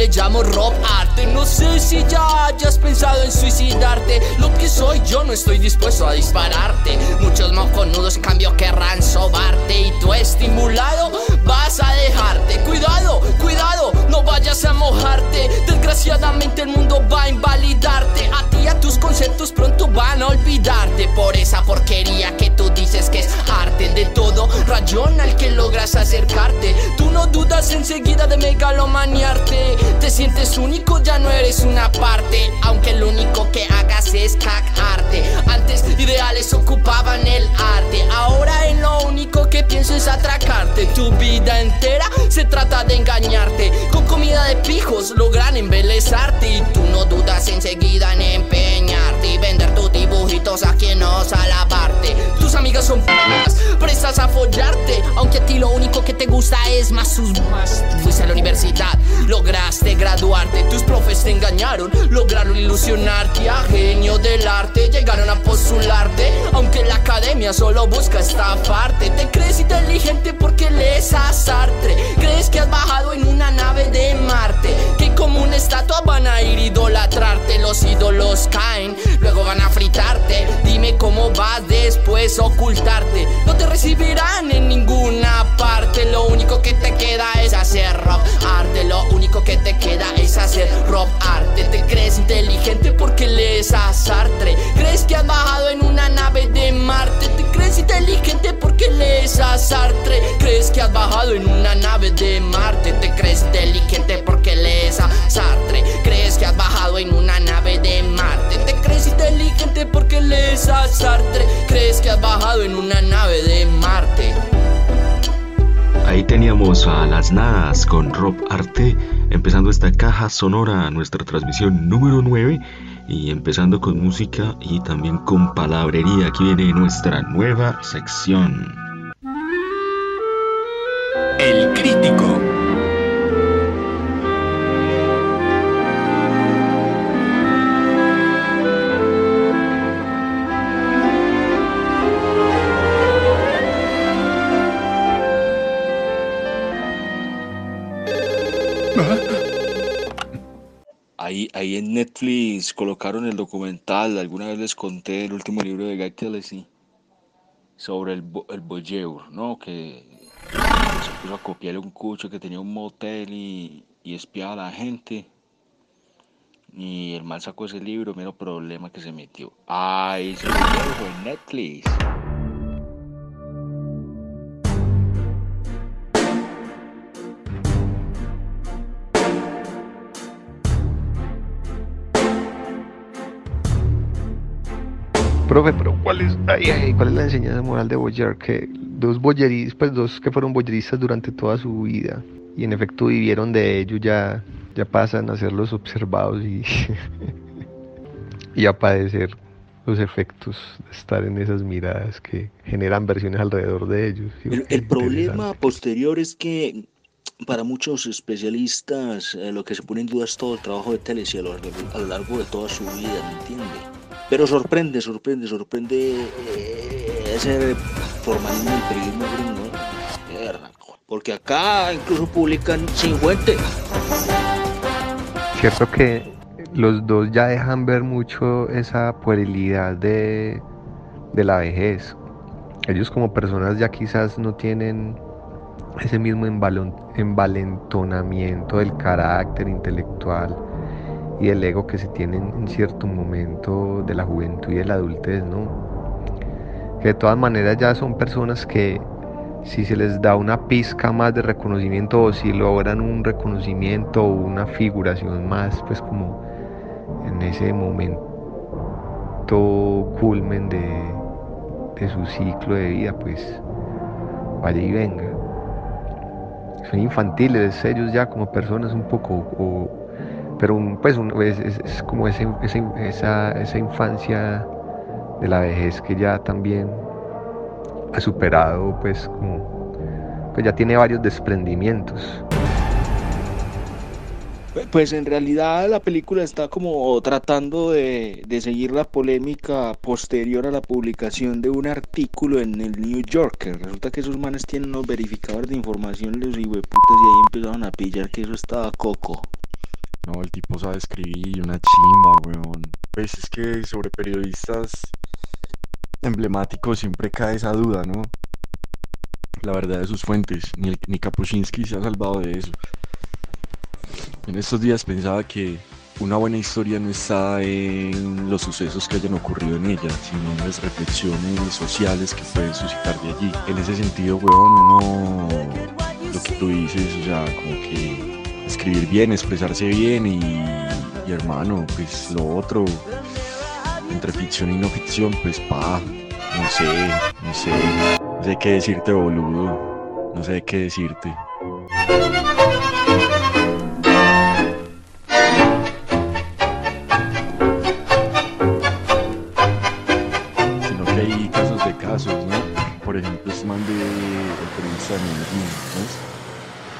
le llamo rock arte. No sé si ya hayas pensado en suicidarte. Lo que soy yo no estoy dispuesto a dispararte. Muchos moconudos cambio querrán sobarte. Y tú estimulado vas a dejarte. Cuidado, cuidado, no vayas a mojarte. Desgraciadamente el mundo va a invalidarte. A ti a tus conceptos pronto van a olvidarte. Por esa porquería que tú dices que es arte. De todo rayón al que logras acercarte. Tú no dudas enseguida de megalomaniarte. Te sientes único, ya no eres una parte. Aunque lo único que hagas es cagarte. Antes ideales ocupaban el arte. Ahora en lo único que pienso es atracarte. Tu vida entera se trata de engañarte. Con comida de pijos logran embelezarte. Y tú no dudas enseguida en empeñarte. Y Aunque a ti lo único que te gusta es más sus. Fuiste a la universidad, lograste graduarte. Tus profes te engañaron, lograron ilusionarte. A genio del arte llegaron a postularte. Aunque la academia solo busca estafarte. Te crees inteligente porque lees a Sartre. Crees que has bajado en una nave de Marte. Como una estatua van a ir a idolatrarte. Los ídolos caen, luego van a fritarte. Dime cómo vas después ocultarte. No te recibirán en ninguna parte. Lo único que te queda es hacer rock arte. Lo único que te queda es hacer rock arte. Te crees inteligente porque lees a Sartre. Crees que has bajado en una nave de Marte. Te crees inteligente porque lees a Sartre. Crees que has bajado en una nave de Marte. Te crees inteligente porque lees a Sartre. Crees que has bajado en una nave de Marte. Te crees inteligente porque lees a Sartre. Crees que has bajado en una nave de Marte. Ahí teníamos a las nadas con Rob Arte, empezando esta caja sonora, nuestra transmisión número 9, y empezando con música y también con palabrería. Aquí viene nuestra nueva sección. El crítico. Ahí, ahí en Netflix colocaron el documental, alguna vez les conté el último libro de Guy Tennessee sobre el, el voyeur, ¿no? Que se puso a copiarle un cucho que tenía un motel y, y espiaba a la gente. Y el mal sacó ese libro, mero problema que se metió. Ay, se lo dejo en Netflix. Profe, pero ¿cuál es, ay, ay, ¿cuál es la enseñanza moral de Boyer? Que dos boyeristas, pues dos que fueron boyeristas durante toda su vida y en efecto vivieron de ello, ya, ya pasan a ser los observados y, y a padecer los efectos de estar en esas miradas que generan versiones alrededor de ellos. El, problema posterior es que para muchos especialistas eh, lo que se pone en duda es todo el trabajo de Tennessee a lo, largo- a lo largo de toda su vida, ¿me entiende? Pero sorprende, sorprende, sorprende eh, ese formalismo del periodismo gringo. Mierda, Porque acá incluso publican sin fuente. Cierto que los dos ya dejan ver mucho esa puerilidad de, de la vejez. Ellos como personas ya quizás no tienen ese mismo envalon- envalentonamiento del carácter intelectual y el ego que se tienen en cierto momento de la juventud y de la adultez, ¿no? Que de todas maneras ya son personas que si se les da una pizca más de reconocimiento o si logran un reconocimiento o una figuración más, pues como en ese momento culmen de, de su ciclo de vida, pues vaya y venga. son infantiles ellos ya como personas un poco, pero pues es, como esa, esa infancia de la vejez que ya también ha superado pues como pues ya tiene varios desprendimientos. Pues en realidad la película está como tratando de, seguir la polémica posterior a la publicación de un artículo en el New Yorker. Resulta que esos manes tienen unos verificadores de información, los putas y ahí empezaron a pillar que eso estaba coco. No, el tipo sabe escribir, una chimba, weón. Pues es que sobre periodistas emblemáticos siempre cae esa duda, ¿no? La verdad de sus fuentes. Ni, ni se ha salvado de eso. En estos días pensaba que una buena historia no está en los sucesos que hayan ocurrido en ella, sino en las reflexiones sociales que pueden suscitar de allí. En ese sentido, weón, uno, lo que tú dices, o sea, como que escribir bien, expresarse bien y, hermano, pues lo otro, entre ficción y no ficción, pues pa, no sé, no sé, no sé qué decirte, boludo, no sé qué decirte.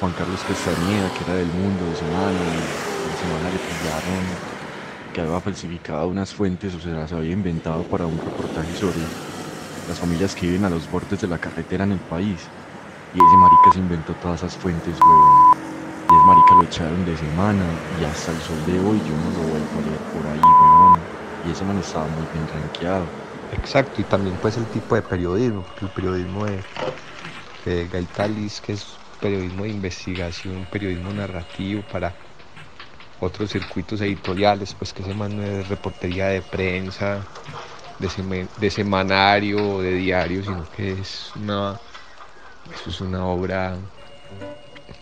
Juan Carlos Castañeda, que era del mundo de semana, de semana le pillaron que había falsificado unas fuentes o se las había inventado para un reportaje sobre las familias que viven a los bordes de la carretera en el país. Y ese marica se inventó todas esas fuentes, weón. Y ese marica lo echaron de semana y hasta el sol de hoy yo no lo vuelvo a leer por ahí, weón. Y ese man estaba muy bien rankeado. Exacto, y también pues el tipo de periodismo, el periodismo de, de Gaitalis, que es periodismo de investigación, periodismo narrativo para otros circuitos editoriales, pues que se manda de reportería de prensa, de, de semanario, de diario, sino que es una, eso es una obra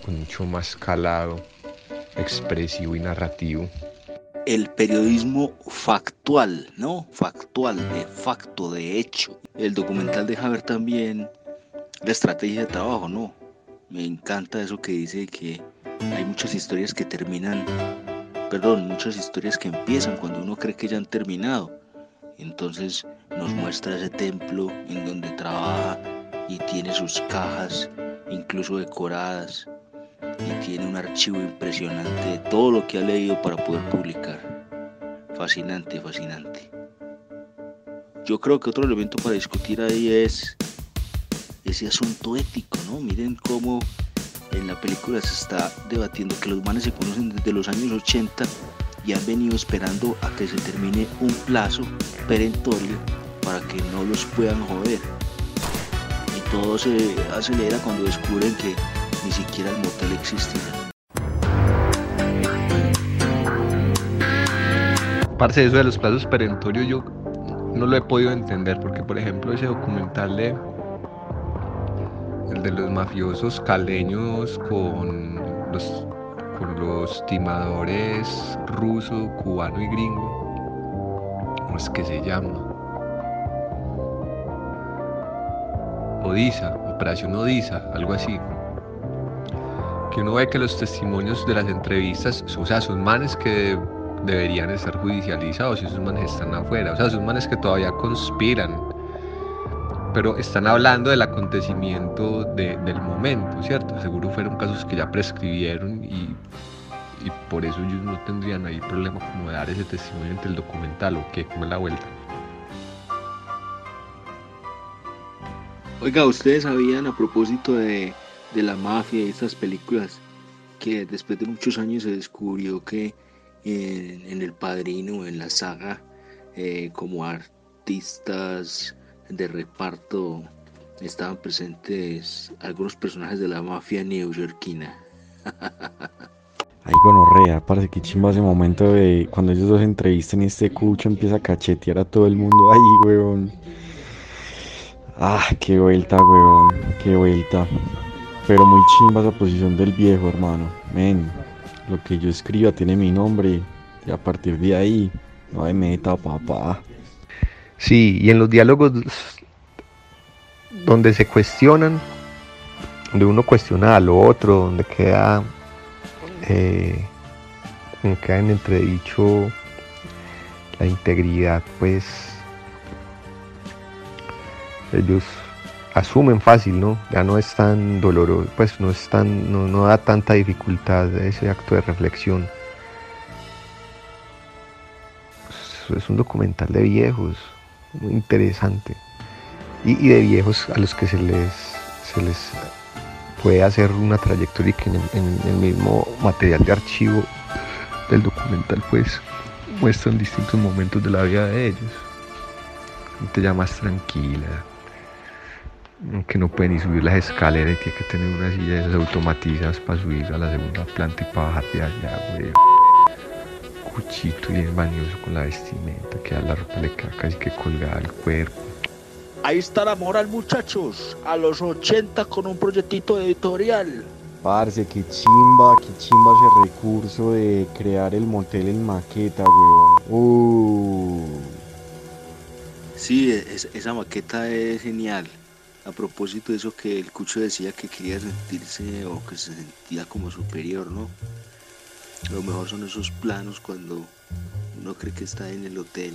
con mucho más calado, expresivo y narrativo. El periodismo factual, ¿no? Factual, de facto, de hecho. El documental deja ver también la estrategia de trabajo, ¿no? Me encanta eso que dice que hay muchas historias que terminan, perdón, muchas historias que empiezan cuando uno cree que ya han terminado. Entonces nos muestra ese templo en donde trabaja y tiene sus cajas, incluso decoradas, y tiene un archivo impresionante de todo lo que ha leído para poder publicar. Fascinante, fascinante. Yo creo que otro elemento para discutir ahí es ese asunto ético, ¿no? Miren cómo en la película se está debatiendo que los manes se conocen desde los años 80 y han venido esperando a que se termine un plazo perentorio para que no los puedan joder. Y todo se acelera cuando descubren que ni siquiera el motel existe. Parce, eso de los plazos perentorios yo no lo he podido entender porque por ejemplo ese documental de el de los mafiosos caleños con los, con los timadores ruso, cubano y gringo. ¿Cómo es que se llama? Odisa, Operación Odisa, algo así. Que uno ve que los testimonios de las entrevistas, o sea, son manes que deberían estar judicializados y esos manes están afuera. O sea, son manes que todavía conspiran pero están hablando del acontecimiento del momento, ¿cierto? Seguro fueron casos que ya prescribieron y, y, por eso ellos no tendrían ahí problema como de dar ese testimonio entre el documental o qué, como la vuelta. Oiga, ¿ustedes sabían a propósito de, de la mafia y estas películas que después de muchos años se descubrió que en, en El Padrino, en la saga, eh, como artistas de reparto estaban presentes algunos personajes de la mafia neoyorquina. Ay, gonorrea, parece que chimba ese momento de cuando ellos dos entrevistan este cucho empieza a cachetear a todo el mundo. Ay, weón. Ah, qué vuelta, weón. Qué vuelta. Pero muy chimba esa posición del viejo, hermano. Men, lo que yo escriba tiene mi nombre. Y a partir de ahí, no hay meta, papá. Sí, y en los diálogos donde se cuestionan donde uno cuestiona lo otro, donde queda, eh, queda en entredicho la integridad, pues ellos asumen fácil, ¿no? Ya no es tan doloroso, pues no es tan, no, no da tanta dificultad ese acto de reflexión. Es un documental de viejos, muy interesante. Y, de viejos a los que se les, se les puede hacer una trayectoria que en, el mismo material de archivo del documental pues muestran distintos momentos de la vida de ellos. Gente ya más tranquila, que no pueden ni subir las escaleras y tiene que tener unas sillas automatizadas para subir a la segunda planta y para bajar de allá, güey. Cuchito y bañoso con la vestimenta, que a la ropa le queda casi que colgada al cuerpo. Ahí está la moral, muchachos. A los 80 con un proyectito editorial. Parce, qué chimba, qué chimba ese recurso de crear el motel en maqueta, weón. Uh. Sí, esa maqueta es genial. A propósito de eso que el Cucho decía que quería sentirse o que se sentía como superior, ¿no? Lo mejor son esos planos cuando uno cree que está en el hotel,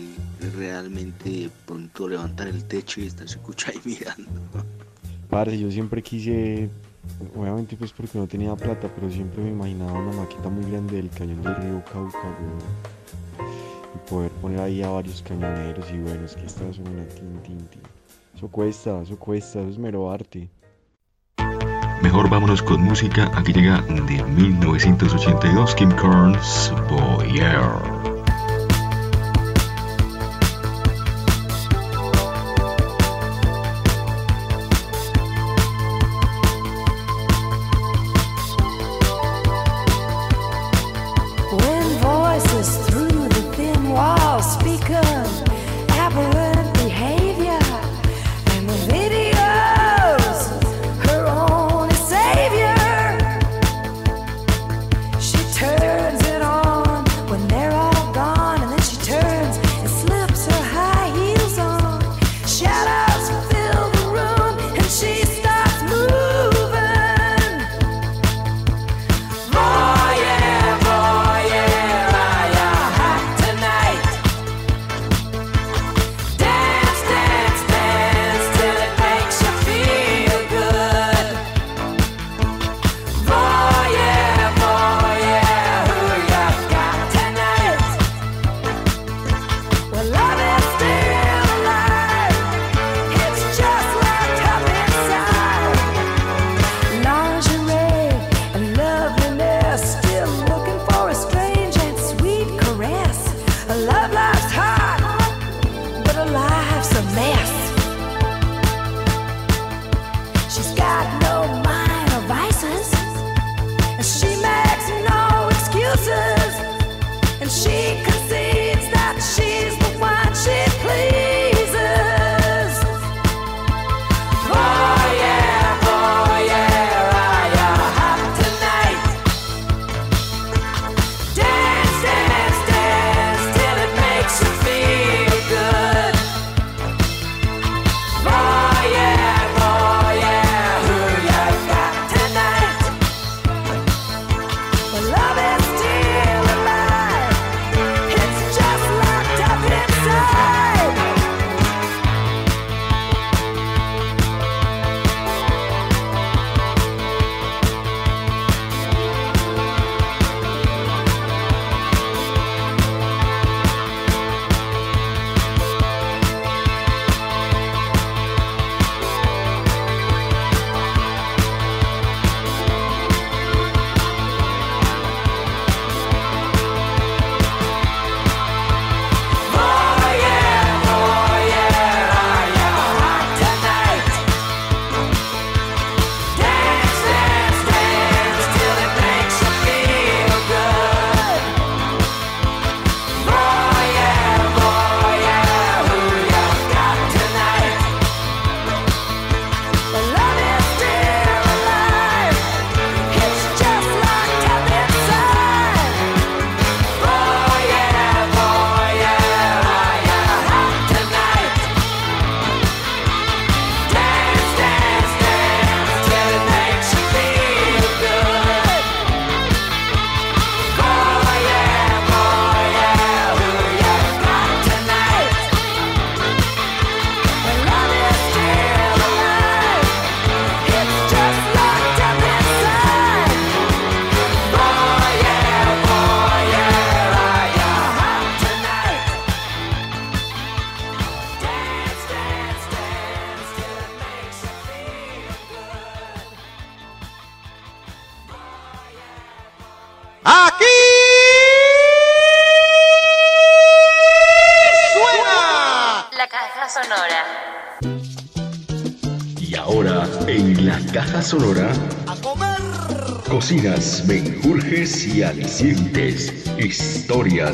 realmente pronto levantar el techo y estar escucha ahí mirando. Parce, yo siempre quise, obviamente pues porque no tenía plata, pero siempre me imaginaba una maqueta muy grande del cañón del río Cauca, Y poder poner ahí a varios cañoneros y bueno, es que esta es una tin, tin, tin. Eso cuesta, eso cuesta, eso es mero arte. Mejor vámonos con música. Aquí llega de 1982 Kim Carnes Boyer.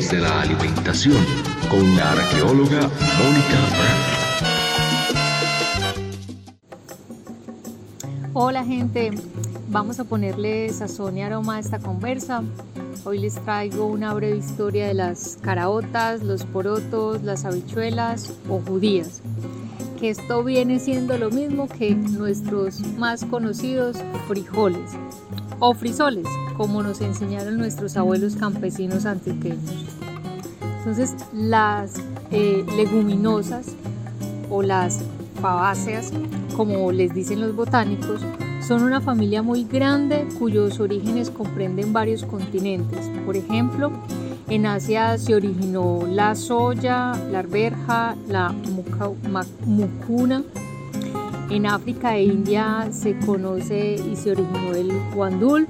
De la alimentación con la arqueóloga Mónica Brandt. Hola gente, vamos a ponerle sazón y aroma a esta conversa. Hoy les traigo una breve historia de las caraotas, los porotos, las habichuelas o judías. Esto viene siendo lo mismo que nuestros más conocidos frijoles o frisoles, como nos enseñaron nuestros abuelos campesinos antioqueños. Entonces, las eh, leguminosas o las fabáceas, como les dicen los botánicos, son una familia muy grande cuyos orígenes comprenden varios continentes. Por ejemplo, en Asia se originó la soya, la arberja, la mucuna. En África e India se conoce y se originó el guandul.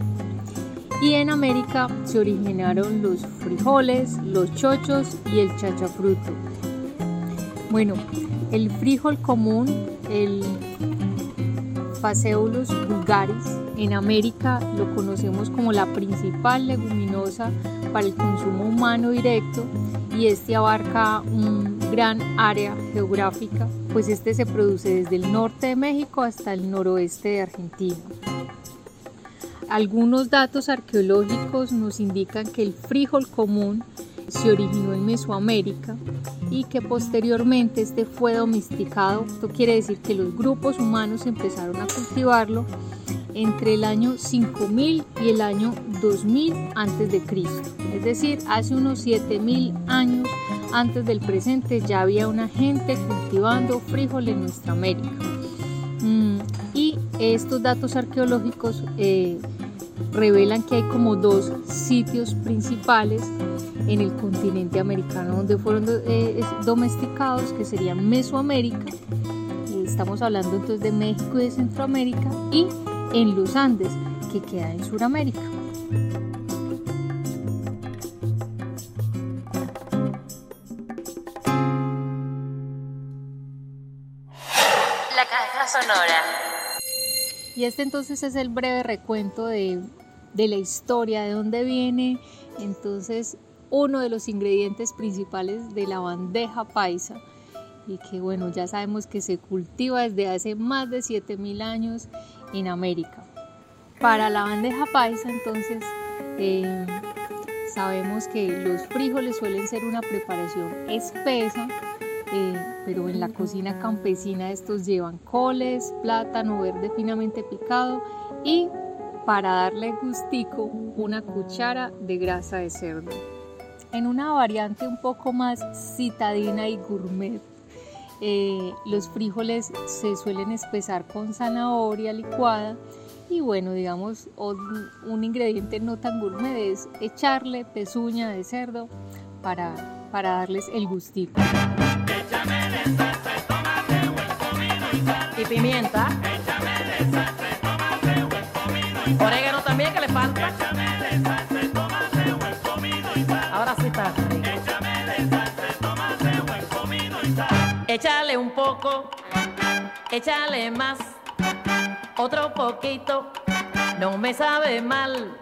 Y en América se originaron los frijoles, los chochos y el chachafruto. Bueno, el frijol común, el Phaseolus vulgaris, en América lo conocemos como la principal leguminosa para el consumo humano directo y este abarca un gran área geográfica, pues este se produce desde el norte de México hasta el noroeste de Argentina. Algunos datos arqueológicos nos indican que el frijol común se originó en Mesoamérica y que posteriormente este fue domesticado. Esto quiere decir que los grupos humanos empezaron a cultivarlo entre el año 5000 y el año 2000 antes de Cristo. Es decir, hace unos 7000 años antes del presente ya había una gente cultivando frijol en nuestra América. Mm, y estos datos arqueológicos eh, revelan que hay como dos sitios principales en el continente americano donde fueron eh, domesticados, que serían Mesoamérica, estamos hablando entonces de México y de Centroamérica, y en los Andes, que queda en Sudamérica. La caja sonora. Y este entonces es el breve recuento de, de la historia, de dónde viene entonces uno de los ingredientes principales de la bandeja paisa y que bueno, ya sabemos que se cultiva desde hace más de 7000 años en América. Para la bandeja paisa entonces eh, sabemos que los frijoles suelen ser una preparación espesa, eh, pero en la cocina campesina estos llevan coles, plátano verde finamente picado y para darle gustico una cuchara de grasa de cerdo en una variante un poco más citadina y gourmet. Eh, los frijoles se suelen espesar con zanahoria licuada y bueno, digamos, un, ingrediente no tan gourmet es echarle pezuña de cerdo para, para darles el gustito. Y pimienta. Orégano un poco, échale más, otro poquito, no me sabe mal.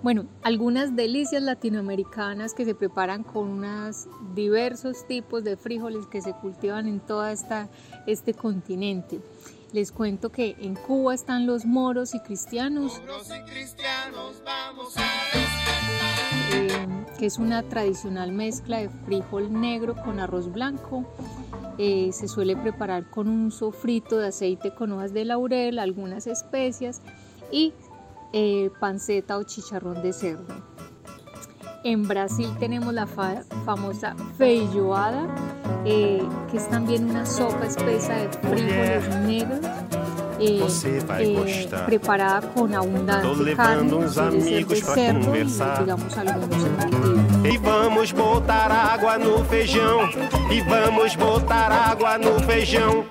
Bueno, algunas delicias latinoamericanas que se preparan con unos diversos tipos de frijoles que se cultivan en todo este continente. Les cuento que en Cuba están los moros y cristianos, eh, que es una tradicional mezcla de frijol negro con arroz blanco. Eh, se suele preparar con un sofrito de aceite con hojas de laurel, algunas especias y eh, panceta o chicharrón de cerdo. En Brasil tenemos la famosa feijoada, eh, que es también una sopa espesa de frijoles negros. Eh, preparada con abundante carne, de cerdo y digamos algunos E vamos botar água no feijão, e vamos botar água no feijão.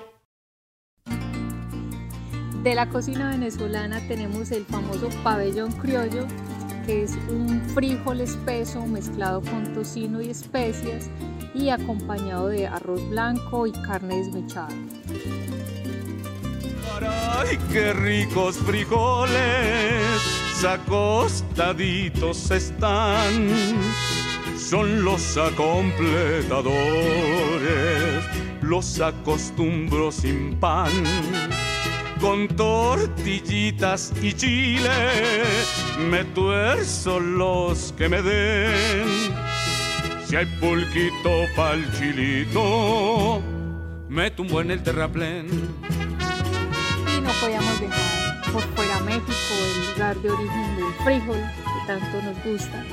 De la cocina venezolana tenemos el famoso pabellón criollo, que es un frijol espeso mezclado con tocino y especias y acompañado de arroz blanco y carne desmechada. ¡Ay, qué ricos frijoles! Acostaditos están, son los acompletadores, los acostumbro sin pan, con tortillitas y chile, me tuerzo los que me den. Si hay pulquito pa'l chilito, me tumbo en el terraplén y no podíamos dejar por fuera México, el lugar de origen del frijol que tanto nos gusta.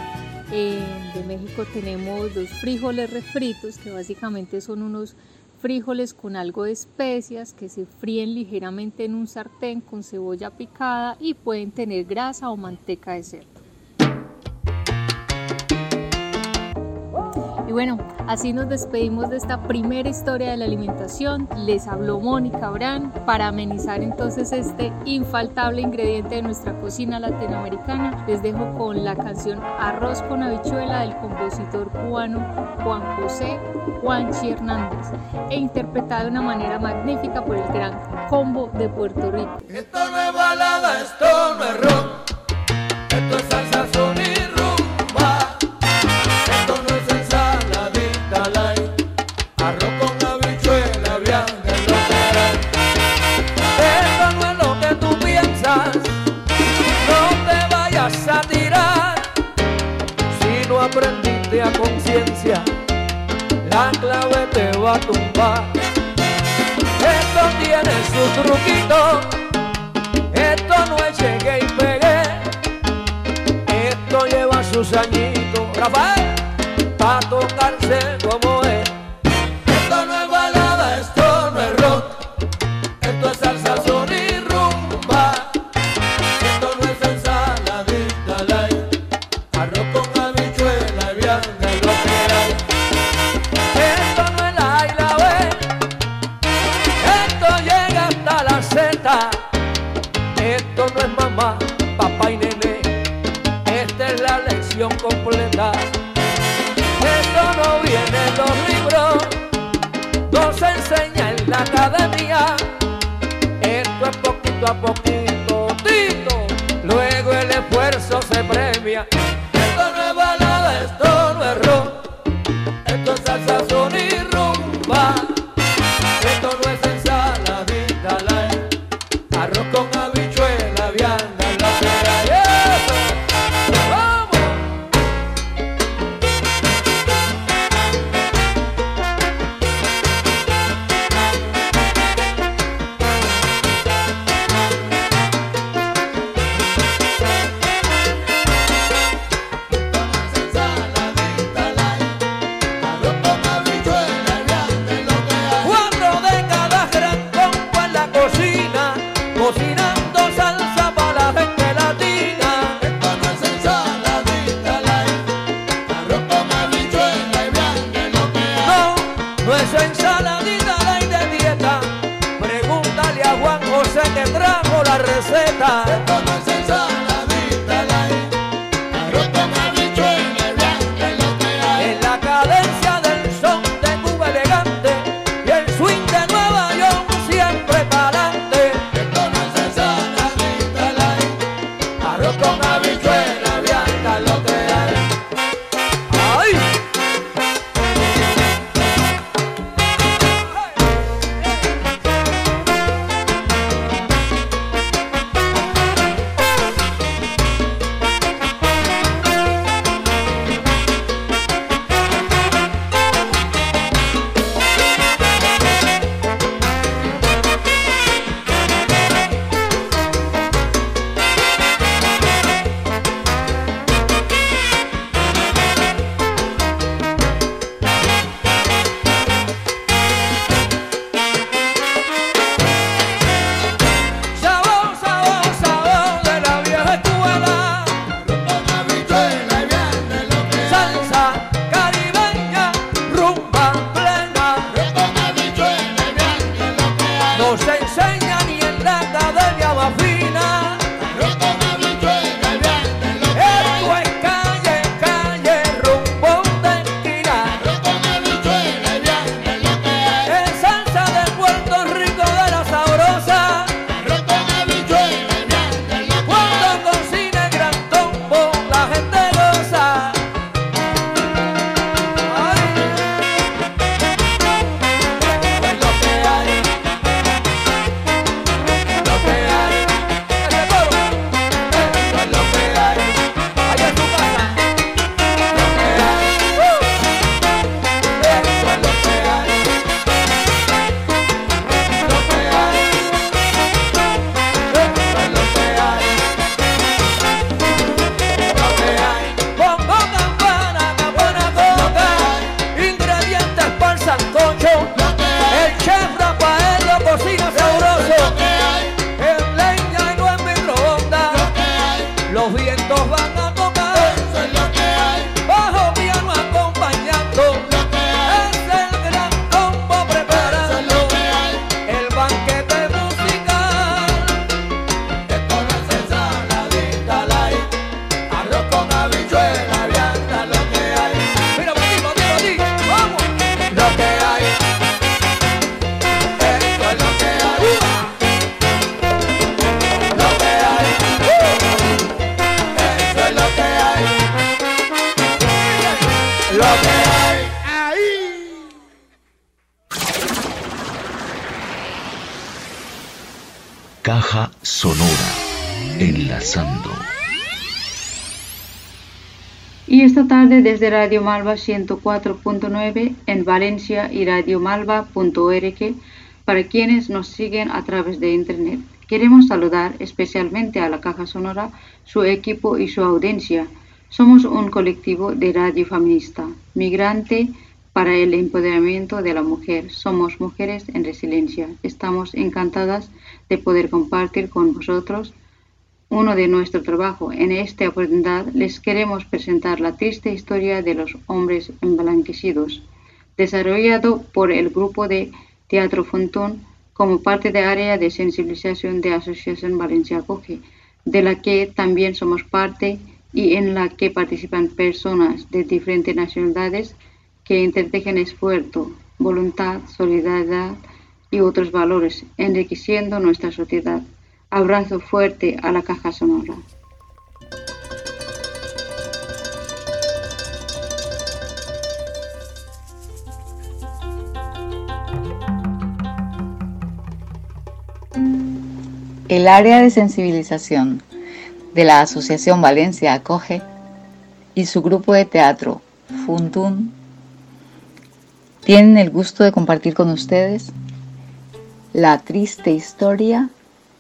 De México tenemos los frijoles refritos, que básicamente son unos frijoles con algo de especias que se fríen ligeramente en un sartén con cebolla picada y pueden tener grasa o manteca de cerdo. Bueno, así nos despedimos de esta primera historia de la alimentación. Les habló Mónica Brand para amenizar entonces este infaltable ingrediente de nuestra cocina latinoamericana. Les dejo con la canción Arroz con habichuela del compositor cubano Juan José Juanchi Hernández e interpretada de una manera magnífica por el gran combo de Puerto Rico. Esto no es balada, esto no es rock, esto es salsa a tirar. Si no aprendiste a conciencia, la clave te va a tumbar. Esto tiene su truquito, esto no es llegué y pegué, esto lleva sus añitos, Rafael, pa' tocarse como es. Caja Sonora, enlazando. Y esta tarde desde Radio Malva 104.9 en Valencia y radiomalva.org para quienes nos siguen a través de Internet. Queremos saludar especialmente a la Caja Sonora, su equipo y su audiencia. Somos un colectivo de radio feminista, migrante para el empoderamiento de la mujer. Somos mujeres en resiliencia. Estamos encantadas de poder compartir con vosotros uno de nuestro trabajo. En esta oportunidad les queremos presentar la triste historia de los hombres emblanquecidos, desarrollado por el grupo de Teatro Fontón como parte de área de sensibilización de Asociación Valencia Coge, de la que también somos parte y en la que participan personas de diferentes nacionalidades que intertejen esfuerzo, voluntad, solidaridad y otros valores, enriqueciendo nuestra sociedad. Abrazo fuerte a la caja sonora. El área de sensibilización de la Asociación Valencia Acoge y su grupo de teatro Funtun tienen el gusto de compartir con ustedes la triste historia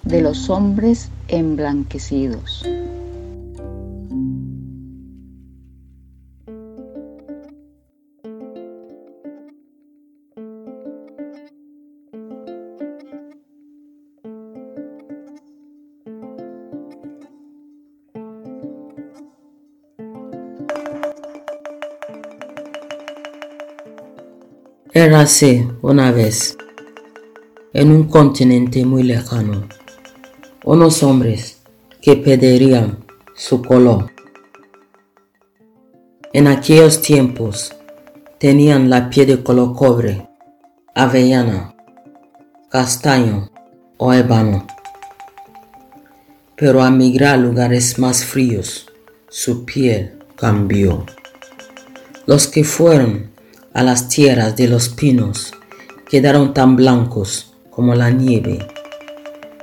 de los hombres emblanquecidos. Era así una vez, en un continente muy lejano, unos hombres que perderían su color. En aquellos tiempos tenían la piel de color cobre, avellana, castaño o ébano. Pero al migrar a lugares más fríos, su piel cambió. Los que fueron a las tierras de los pinos quedaron tan blancos como la nieve.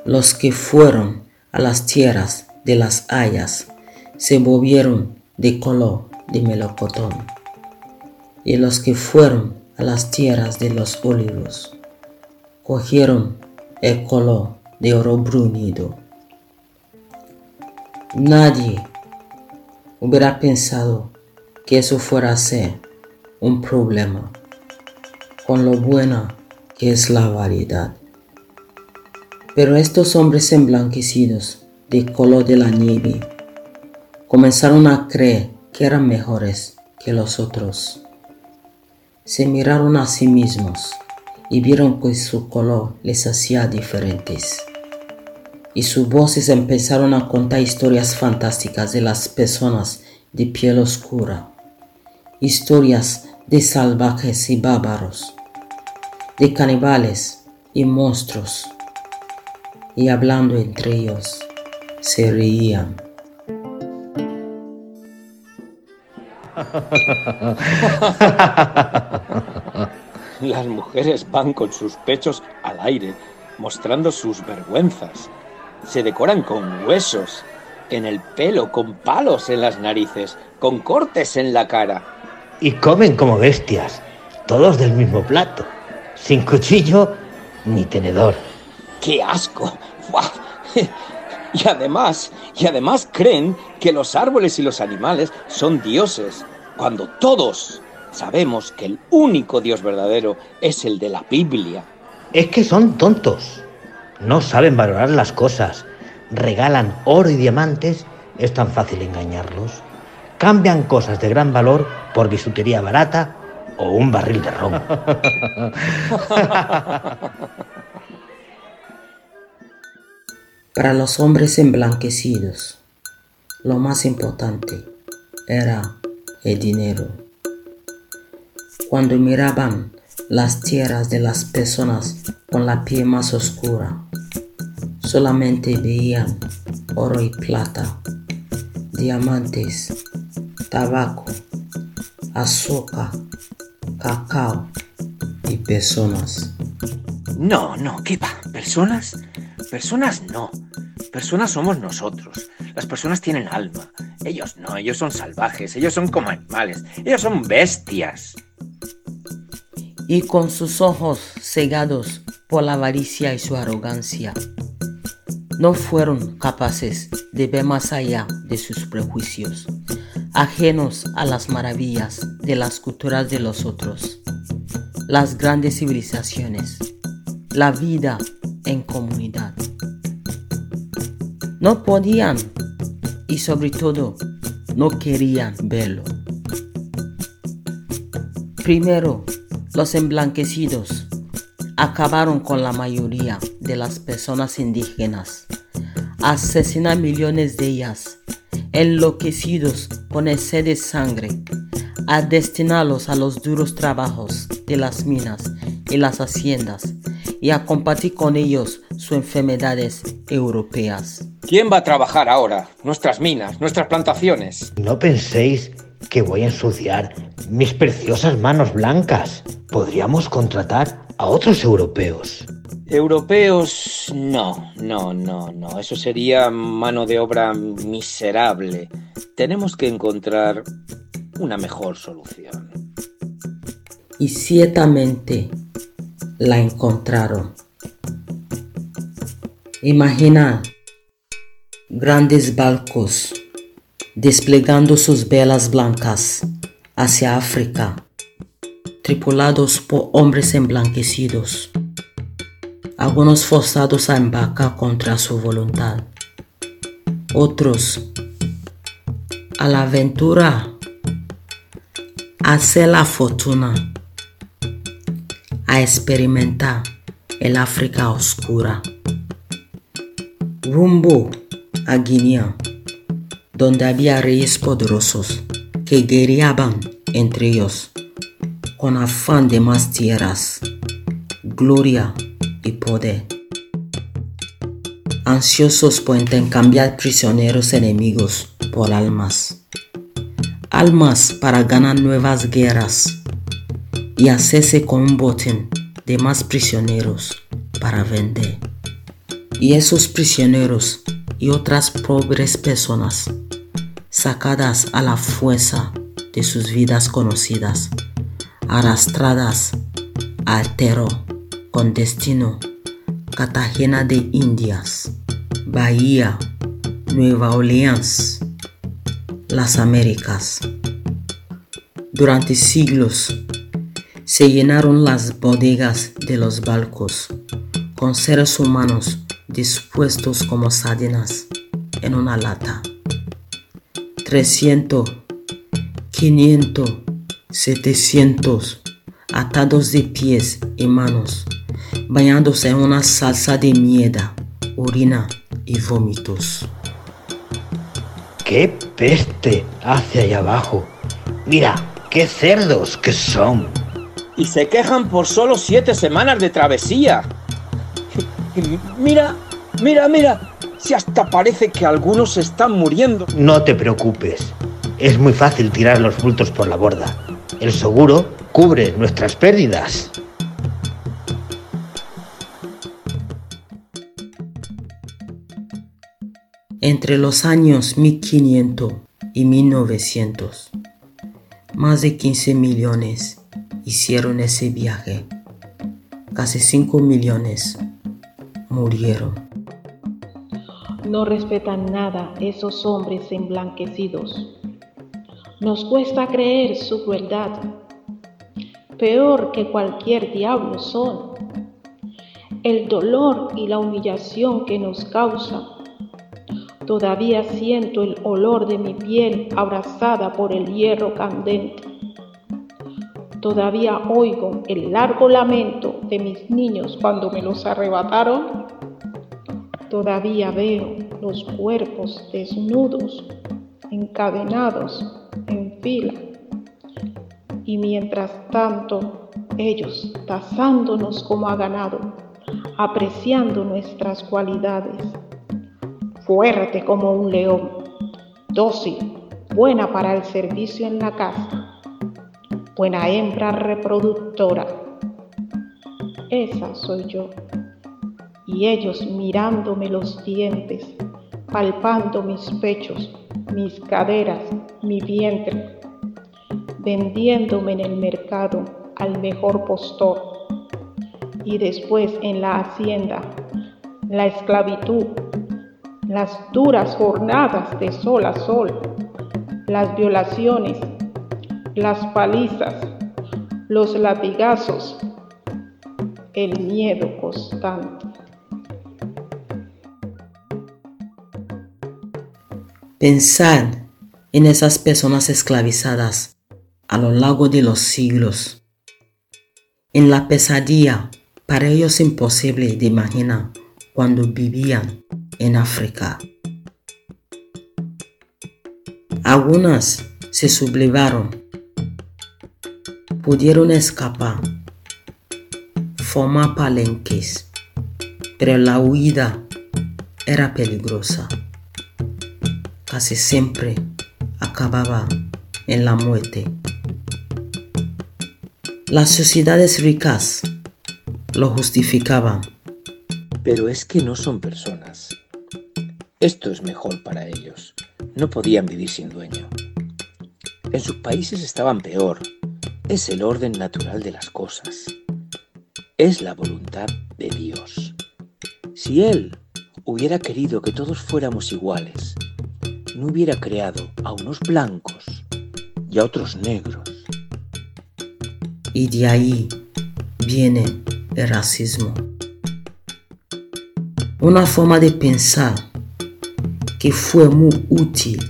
Los que fueron a las tierras de las hayas se volvieron de color de melocotón. Y los que fueron a las tierras de los olivos cogieron el color de oro brunido. Nadie hubiera pensado que eso fuera a ser un problema con lo buena que es la variedad. Pero estos hombres emblanquecidos de color de la nieve comenzaron a creer que eran mejores que los otros. Se miraron a sí mismos y vieron que su color les hacía diferentes. Y sus voces empezaron a contar historias fantásticas de las personas de piel oscura, historias de salvajes y bárbaros, de caníbales y monstruos, y hablando entre ellos, se reían. Las mujeres van con sus pechos al aire, mostrando sus vergüenzas. Se decoran con huesos, en el pelo, con palos en las narices, con cortes en la cara y comen como bestias, todos del mismo plato, sin cuchillo ni tenedor. ¡Qué asco! Y además, y además creen que los árboles y los animales son dioses, cuando todos sabemos que el único Dios verdadero es el de la Biblia. Es que son tontos. No saben valorar las cosas. Regalan oro y diamantes. Es tan fácil engañarlos cambian cosas de gran valor por bisutería barata o un barril de ron. Para los hombres emblanquecidos, lo más importante era el dinero. Cuando miraban las tierras de las personas con la piel más oscura, solamente veían oro y plata, diamantes tabaco, azúcar, cacao y personas. No, no, ¿qué va? ¿Personas? Personas no. Personas somos nosotros. Las personas tienen alma. Ellos no, ellos son salvajes, ellos son como animales, ellos son bestias. Y con sus ojos cegados por la avaricia y su arrogancia, no fueron capaces de ver más allá de sus prejuicios, ajenos a las maravillas de las culturas de los otros, las grandes civilizaciones, la vida en comunidad. No podían y sobre todo no querían verlo. Primero, los emblanquecidos acabaron con la mayoría de las personas indígenas, asesinan millones de ellas, enloquecidos con el sed de sangre, a destinarlos a los duros trabajos de las minas y las haciendas y a compartir con ellos sus enfermedades europeas. ¿Quién va a trabajar ahora? Nuestras minas, nuestras plantaciones. No penséis que voy a ensuciar mis preciosas manos blancas. Podríamos contratar a otros europeos. Europeos, no, no, no, no. Eso sería mano de obra miserable. Tenemos que encontrar una mejor solución. Y ciertamente la encontraron. Imagina grandes barcos desplegando sus velas blancas hacia África, tripulados por hombres emblanquecidos, algunos forzados a embarcar contra su voluntad, otros a la aventura, a hacer la fortuna, a experimentar el África oscura, rumbo a Guinea donde había reyes poderosos que guerreaban entre ellos con afán de más tierras, gloria y poder. Ansiosos por intercambiar prisioneros enemigos por almas. Almas para ganar nuevas guerras y hacerse con un botín de más prisioneros para vender. Y esos prisioneros y otras pobres personas sacadas a la fuerza de sus vidas conocidas, arrastradas al terror con destino Cartagena de Indias, Bahía, Nueva Orleans, las Américas. Durante siglos se llenaron las bodegas de los barcos con seres humanos dispuestos como sardinas en una lata. 300, 500, 700, atados de pies y manos, bañados en una salsa de mierda, orina y vómitos. ¡Qué peste hace allá abajo! Mira, qué cerdos que son. Y se quejan por solo siete semanas de travesía. Mira, mira, mira, si hasta parece que algunos están muriendo. No te preocupes. Es muy fácil tirar los bultos por la borda. El seguro cubre nuestras pérdidas. Entre los años 1500 y 1900, más de 15 millones hicieron ese viaje. Casi 5 millones murieron. No respetan nada esos hombres emblanquecidos. Nos cuesta creer su crueldad. Peor que cualquier diablo son. El dolor y la humillación que nos causa. Todavía siento el olor de mi piel abrazada por el hierro candente. Todavía oigo el largo lamento de mis niños cuando me los arrebataron. Todavía veo los cuerpos desnudos, encadenados en fila. Y mientras tanto, ellos tasándonos como a ganado, apreciando nuestras cualidades. Fuerte como un león, dócil, buena para el servicio en la casa, buena hembra reproductora. Esa soy yo y ellos mirándome los dientes, palpando mis pechos, mis caderas, mi vientre, vendiéndome en el mercado al mejor postor y después en la hacienda, la esclavitud, las duras jornadas de sol a sol, las violaciones, las palizas, los latigazos, el miedo constante. Pensar en esas personas esclavizadas a lo largo de los siglos, en la pesadilla para ellos imposible de imaginar cuando vivían en África. Algunas se sublevaron, pudieron escapar, formar palenques, pero la huida era peligrosa. Casi siempre acababa en la muerte. Las sociedades ricas lo justificaban. Pero es que no son personas. Esto es mejor para ellos. No podían vivir sin dueño. En sus países estaban peor. Es el orden natural de las cosas. Es la voluntad de Dios. Si Él hubiera querido que todos fuéramos iguales, no hubiera creado a unos blancos y a otros negros. Y de ahí viene el racismo. Una forma de pensar que fue muy útil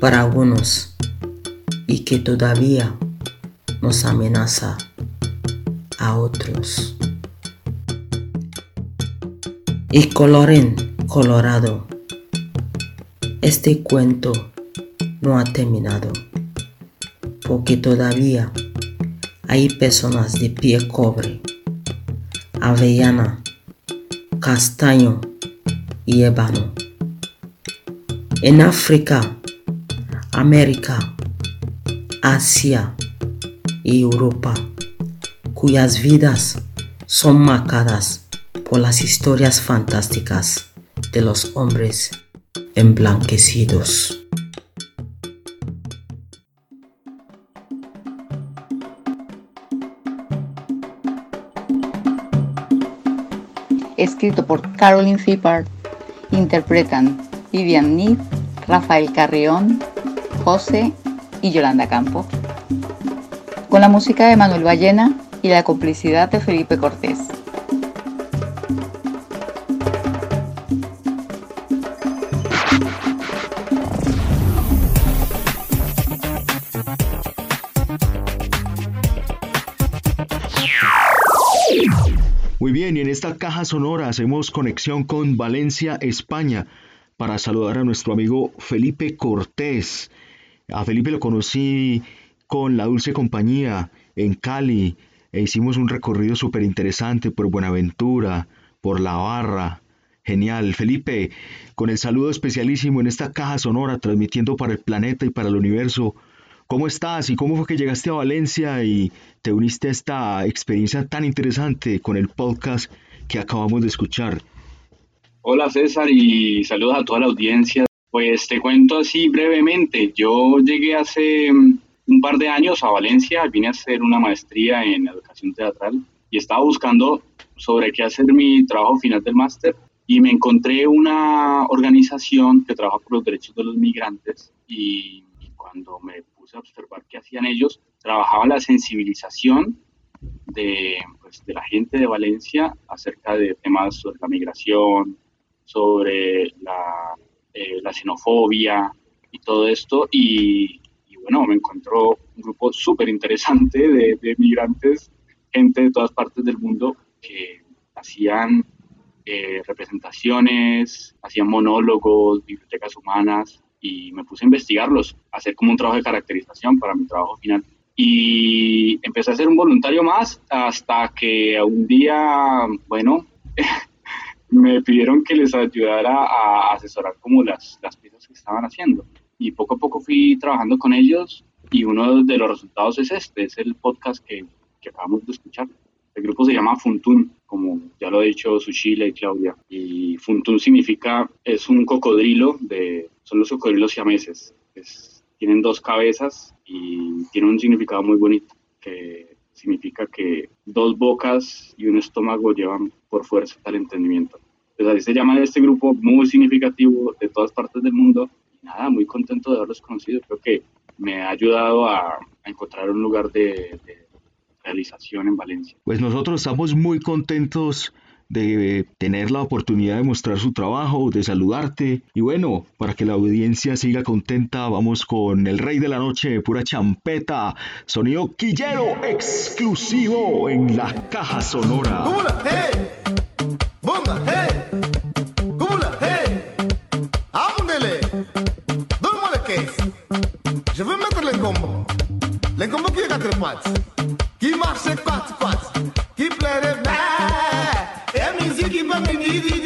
para algunos y que todavía nos amenaza a otros. Y colorín colorado, este cuento no ha terminado, porque todavía hay personas de pie cobre avellana, castaño y ébano. En África, América, Asia y Europa, cuyas vidas son marcadas por las historias fantásticas de los hombres emblanquecidos. escrito por Caroline Fippard. Interpretan Vivian Need, Rafael Carrión, José y Yolanda Campo. Con la música de Manuel Ballena y la complicidad de Felipe Cortés. Esta caja sonora hacemos conexión con Valencia, España, para saludar a nuestro amigo Felipe Cortés. A Felipe lo conocí con la Dulce Compañía en Cali e hicimos un recorrido súper interesante por Buenaventura, por La Barra. Genial, Felipe, con el saludo especialísimo en esta caja sonora, transmitiendo para el planeta y para el universo ¿Cómo estás y cómo fue que llegaste a Valencia y te uniste a esta experiencia tan interesante con el podcast que acabamos de escuchar? Hola César y saludos a toda la audiencia. Pues te cuento así brevemente. Yo llegué hace mm, un par de años a Valencia, vine a hacer una maestría en educación teatral y estaba buscando sobre qué hacer mi trabajo final del máster y me encontré una organización que trabaja por los derechos de los migrantes y, y cuando me a observar qué hacían ellos, trabajaban la sensibilización de, pues, de la gente de Valencia acerca de temas sobre la migración, sobre la, eh, xenofobia y todo esto. Y, bueno, me encontró un grupo súper interesante de, de, migrantes, gente de todas partes del mundo que hacían eh, representaciones, hacían monólogos, bibliotecas humanas, y me puse a investigarlos, a hacer como un trabajo de caracterización para mi trabajo final. Y empecé a ser un voluntario más hasta que un día, bueno, me pidieron que les ayudara a asesorar como las, las piezas que estaban haciendo. Y poco a poco fui trabajando con ellos y uno de los resultados es este, es el podcast que, que acabamos de escuchar. El grupo se llama Funtun, como ya lo ha dicho Sushila y Claudia. Y Funtun significa, es un cocodrilo, de, son los cocodrilos siameses. Es, tienen dos cabezas y tiene un significado muy bonito, que significa que dos bocas y un estómago llevan por fuerza al entendimiento. Pues así se llama este grupo muy significativo de todas partes del mundo. Nada, muy contento de haberlos conocido. Creo que me ha ayudado a, a encontrar un lugar de, de realización en Valencia. Pues nosotros estamos muy contentos de tener la oportunidad de mostrar su trabajo, de saludarte. Y bueno, para que la audiencia siga contenta, vamos con el rey de la noche, pura champeta, sonido quillero exclusivo en la caja sonora. Je veux mettre les combos, les combos qui est quatre pattes, qui marche quatre pattes, musique qui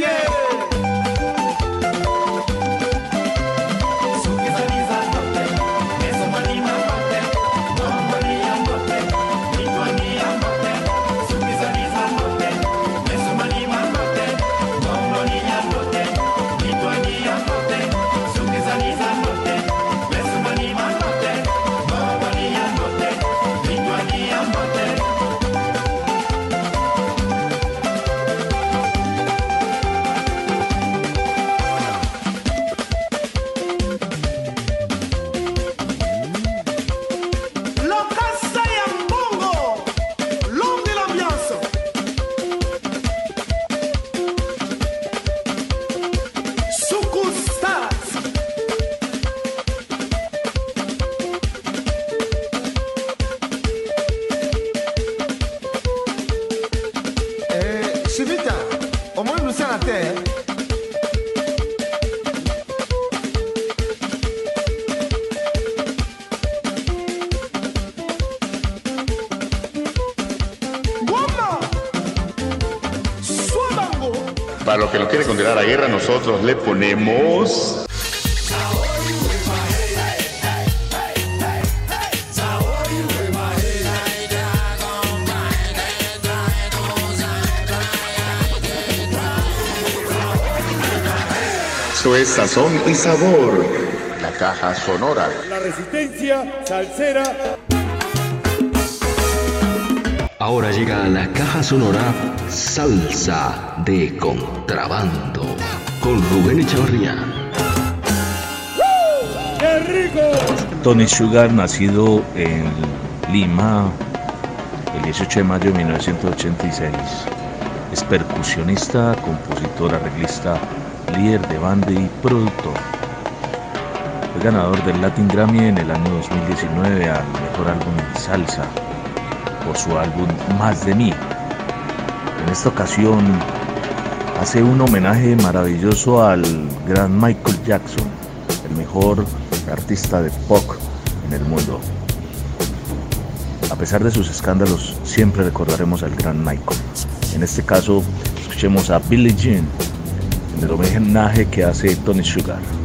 guerra, nosotros le ponemos. Eso es sazón y sabor. La caja sonora. La resistencia salsera. Ahora llega a la caja sonora Salsa de Contrabando con Rubén Echavarría. ¡Qué rico! Tony Sugar, nacido en Lima el 18 de mayo de 1986. Es percusionista, compositor, arreglista, líder de banda y productor. Fue ganador del Latin Grammy en el año 2019 al mejor álbum en salsa por su álbum Más de mí. En esta ocasión hace un homenaje maravilloso al gran Michael Jackson, el mejor artista de pop en el mundo. A pesar de sus escándalos, siempre recordaremos al gran Michael. En este caso, escuchemos a Billie Jean en el homenaje que hace Tony Sugar.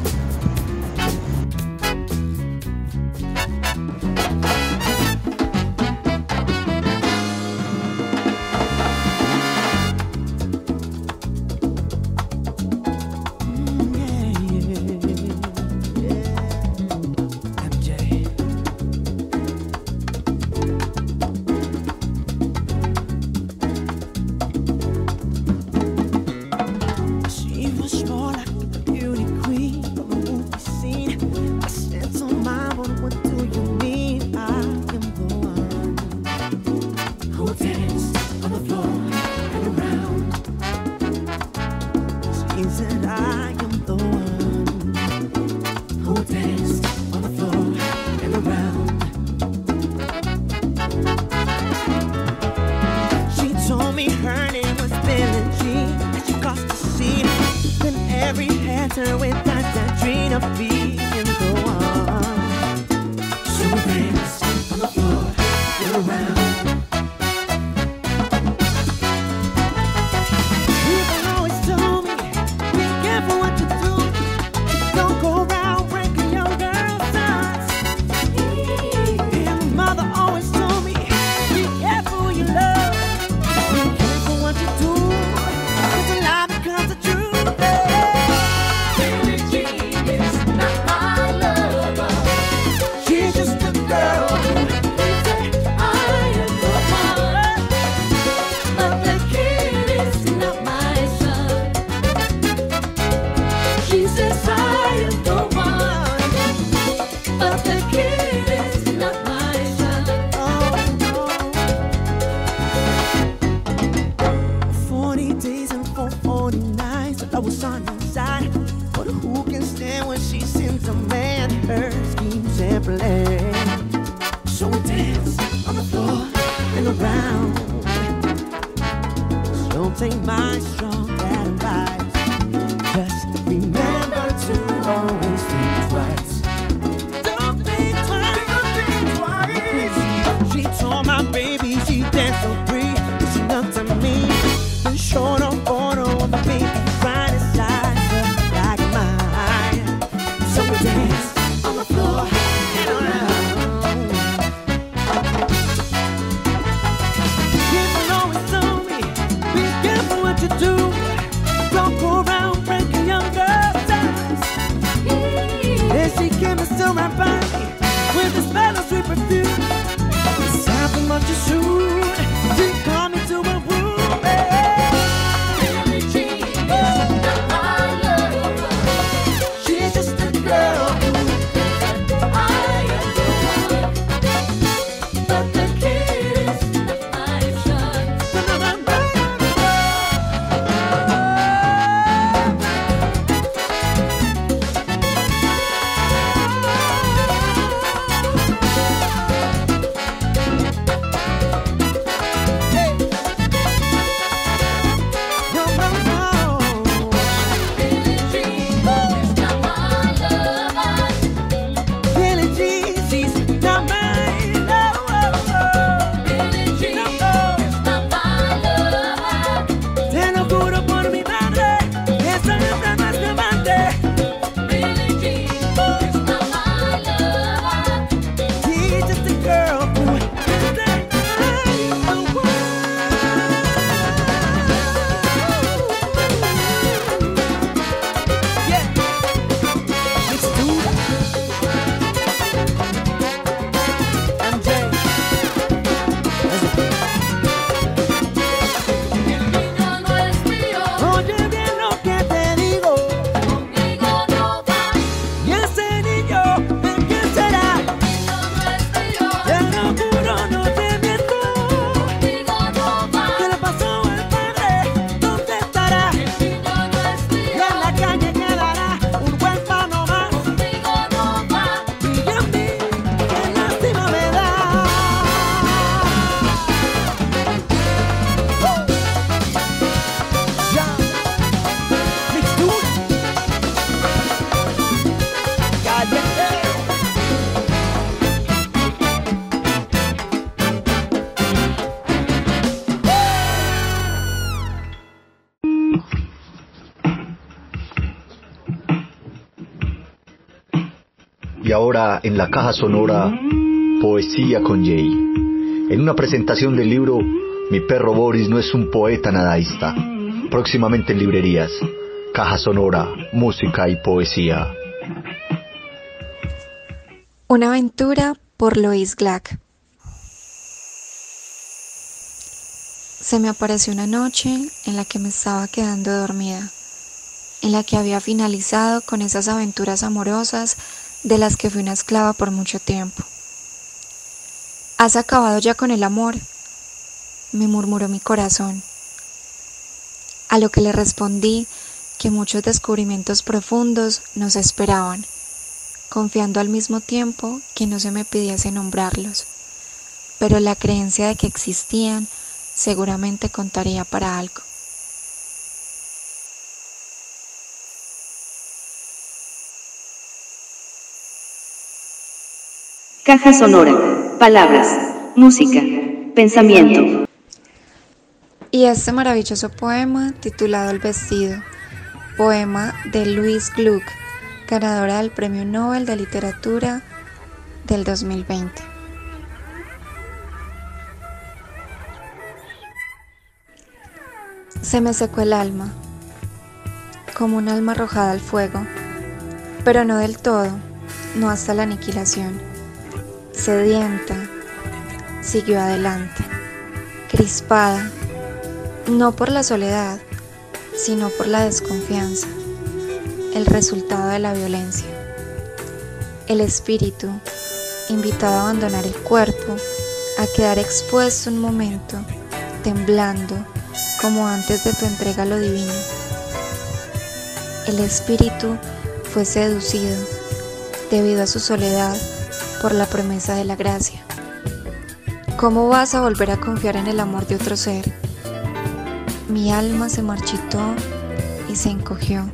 En la caja sonora, Poesía con Jay. En una presentación del libro Mi perro Boris no es un poeta nadaísta. Próximamente en librerías. Caja sonora, música y poesía. Una aventura por Lois Glack. Se me apareció una noche en la que me estaba quedando dormida, en la que había finalizado con esas aventuras amorosas de las que fui una esclava por mucho tiempo. ¿Has acabado ya con el amor? me murmuró mi corazón. A lo que le respondí que muchos descubrimientos profundos nos esperaban, confiando al mismo tiempo que no se me pidiese nombrarlos, pero la creencia de que existían seguramente contaría para algo. Caja sonora. Palabras, música, pensamiento. Y este maravilloso poema titulado El vestido, poema de Louise Gluck, ganadora del Premio Nobel de Literatura del 2020. Se me secó el alma, como un alma arrojada al fuego, pero no del todo, no hasta la aniquilación. Sedienta, siguió adelante, crispada, no por la soledad, sino por la desconfianza, el resultado de la violencia. El espíritu, invitado a abandonar el cuerpo, a quedar expuesto un momento, temblando como antes de tu entrega a lo divino. El espíritu fue seducido, debido a su soledad, por la promesa de la gracia. ¿Cómo vas a volver a confiar en el amor de otro ser? Mi alma se marchitó y se encogió.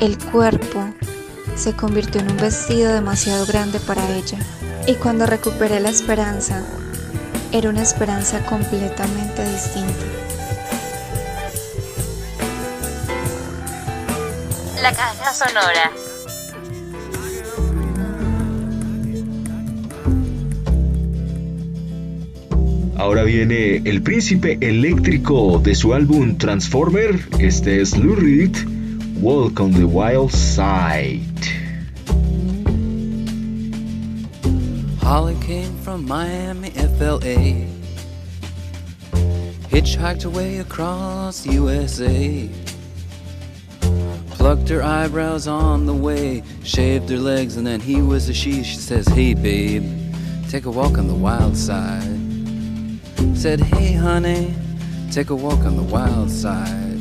El cuerpo se convirtió en un vestido demasiado grande para ella. Y cuando recuperé la esperanza, era una esperanza completamente distinta. La caja sonora. Ahora viene el príncipe eléctrico de su álbum Transformer. Este es Lou Reed, Walk on the Wild Side. Holly came from Miami, FLA. Hitchhiked away across USA. Plucked her eyebrows on the way, shaved her legs, and then he was a she. She says, Hey, babe, take a walk on the wild side. Said, Hey, honey, take a walk on the wild side.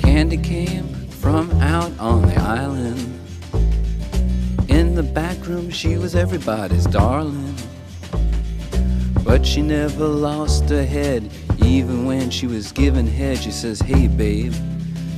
Candy came from out on the island. In the back room, she was everybody's darling. But she never lost her head, even when she was given head. She says, Hey, babe,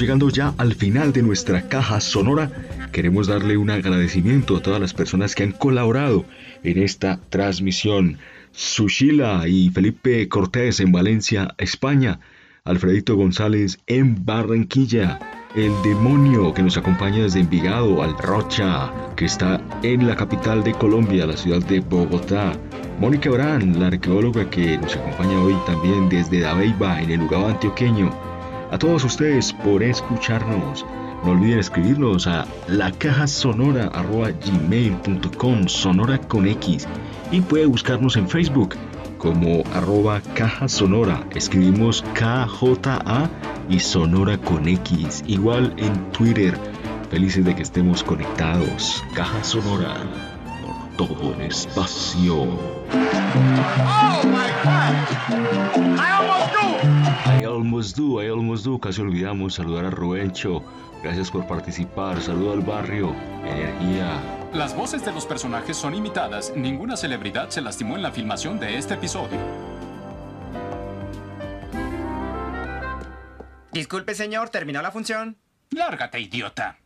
llegando ya al final de nuestra caja sonora, queremos darle un agradecimiento a todas las personas que han colaborado en esta transmisión. Sushila y Felipe Cortés en Valencia, España. Alfredito González en Barranquilla. El demonio que nos acompaña desde Envigado, al Rocha, que está en la capital de Colombia, la ciudad de Bogotá. Mónica Orán, la arqueóloga que nos acompaña hoy también desde Dabeiba, en el lugar antioqueño. A todos ustedes por escucharnos. No olviden escribirnos a lacajasonora.gmail.com Sonora con X y puede buscarnos en Facebook como arroba caja sonora. Escribimos KJA y sonora con X. Igual en Twitter. Felices de que estemos conectados. Caja sonora. Por todo el espacio. Oh my God! I almost do, I almost do. Casi olvidamos saludar a Rubencho. Gracias por participar. Saludo al barrio. Energía. Las voces de los personajes son imitadas. Ninguna celebridad se lastimó en la filmación de este episodio. Disculpe, señor, ¿terminó la función? Lárgate, idiota.